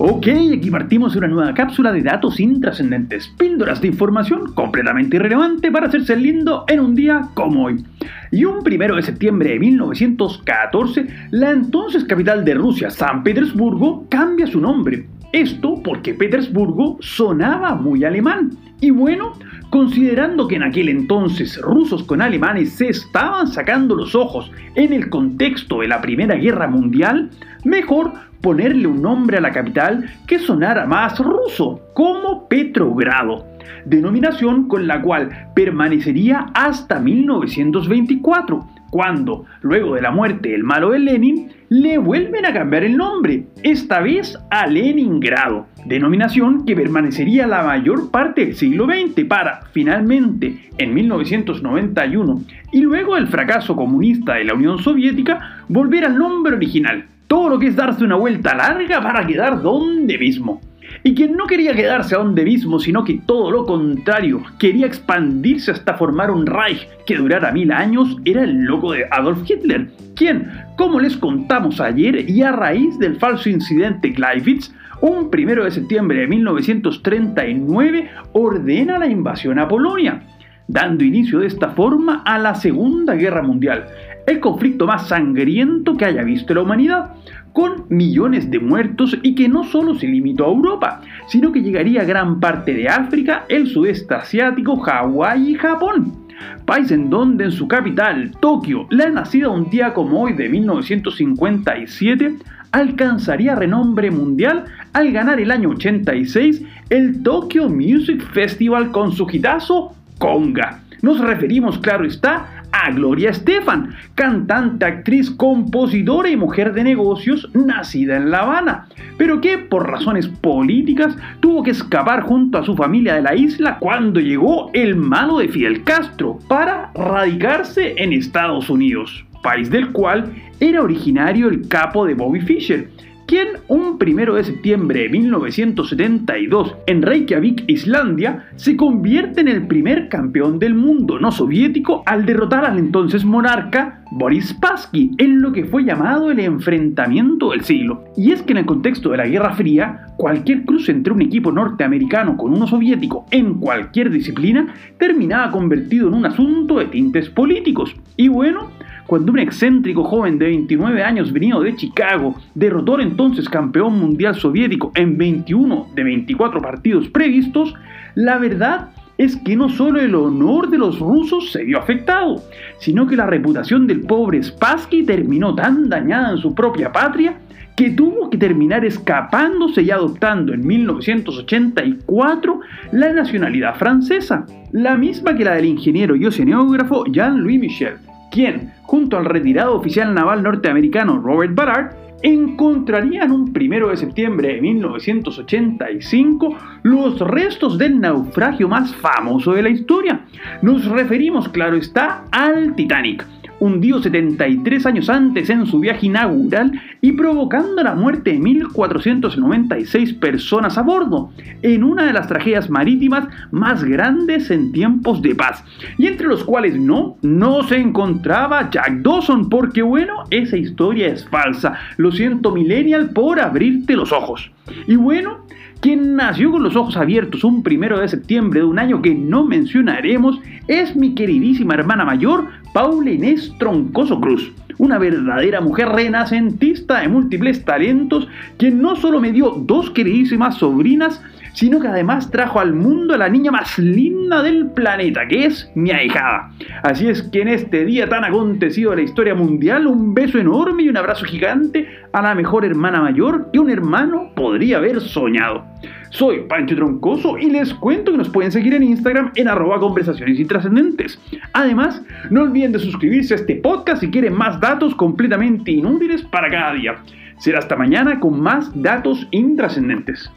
Ok, aquí partimos una nueva cápsula de datos intrascendentes, píldoras de información completamente irrelevante para hacerse lindo en un día como hoy. Y un primero de septiembre de 1914, la entonces capital de Rusia, San Petersburgo, cambia su nombre. Esto porque Petersburgo sonaba muy alemán. Y bueno, considerando que en aquel entonces rusos con alemanes se estaban sacando los ojos en el contexto de la Primera Guerra Mundial, mejor ponerle un nombre a la capital que sonara más ruso, como Petrogrado, denominación con la cual permanecería hasta 1924, cuando, luego de la muerte del malo de Lenin, le vuelven a cambiar el nombre, esta vez a Leningrado, denominación que permanecería la mayor parte del siglo XX para, finalmente, en 1991, y luego del fracaso comunista de la Unión Soviética, volver al nombre original, todo lo que es darse una vuelta larga para quedar donde mismo. Y quien no quería quedarse donde mismo, sino que todo lo contrario, quería expandirse hasta formar un Reich que durara mil años, era el loco de Adolf Hitler, quien, como les contamos ayer, y a raíz del falso incidente Gleiwitz, un primero de septiembre de 1939 ordena la invasión a Polonia, dando inicio de esta forma a la Segunda Guerra Mundial, el conflicto más sangriento que haya visto la humanidad, con millones de muertos y que no solo se limitó a Europa, sino que llegaría a gran parte de África, el sudeste asiático, Hawái y Japón. País en donde en su capital, Tokio, la nacida un día como hoy de 1957, alcanzaría renombre mundial al ganar el año 86 el Tokyo Music Festival con su hitazo Conga. Nos referimos, claro está, a Gloria Estefan, cantante, actriz, compositora y mujer de negocios nacida en La Habana, pero que por razones políticas tuvo que escapar junto a su familia de la isla cuando llegó el malo de Fidel Castro para radicarse en Estados Unidos, país del cual era originario el capo de Bobby Fischer quien un primero de septiembre de 1972 en Reykjavik, Islandia, se convierte en el primer campeón del mundo no soviético al derrotar al entonces monarca Boris Spassky en lo que fue llamado el enfrentamiento del siglo. Y es que en el contexto de la Guerra Fría, cualquier cruce entre un equipo norteamericano con uno soviético en cualquier disciplina terminaba convertido en un asunto de tintes políticos. Y bueno, cuando un excéntrico joven de 29 años venido de Chicago derrotó al entonces campeón mundial soviético en 21 de 24 partidos previstos, la verdad es que no solo el honor de los rusos se vio afectado, sino que la reputación del pobre Spassky terminó tan dañada en su propia patria que tuvo que terminar escapándose y adoptando en 1984 la nacionalidad francesa, la misma que la del ingeniero y oceanógrafo Jean-Louis Michel quien, junto al retirado oficial naval norteamericano Robert Ballard, encontrarían un primero de septiembre de 1985 los restos del naufragio más famoso de la historia. Nos referimos, claro está, al Titanic hundido 73 años antes en su viaje inaugural y provocando la muerte de 1.496 personas a bordo, en una de las tragedias marítimas más grandes en tiempos de paz, y entre los cuales no, no se encontraba Jack Dawson, porque bueno, esa historia es falsa. Lo siento, Millennial, por abrirte los ojos. Y bueno, quien nació con los ojos abiertos un primero de septiembre de un año que no mencionaremos es mi queridísima hermana mayor, Paula Inés Troncoso Cruz, una verdadera mujer renacentista de múltiples talentos, quien no solo me dio dos queridísimas sobrinas, sino que además trajo al mundo a la niña más linda del planeta, que es mi ahijada. Así es que en este día tan acontecido de la historia mundial, un beso enorme y un abrazo gigante a la mejor hermana mayor que un hermano podría haber soñado. Soy Pancho Troncoso y les cuento que nos pueden seguir en Instagram en arroba conversaciones intrascendentes. Además, no olviden de suscribirse a este podcast si quieren más datos completamente inútiles para cada día. Será hasta mañana con más datos intrascendentes.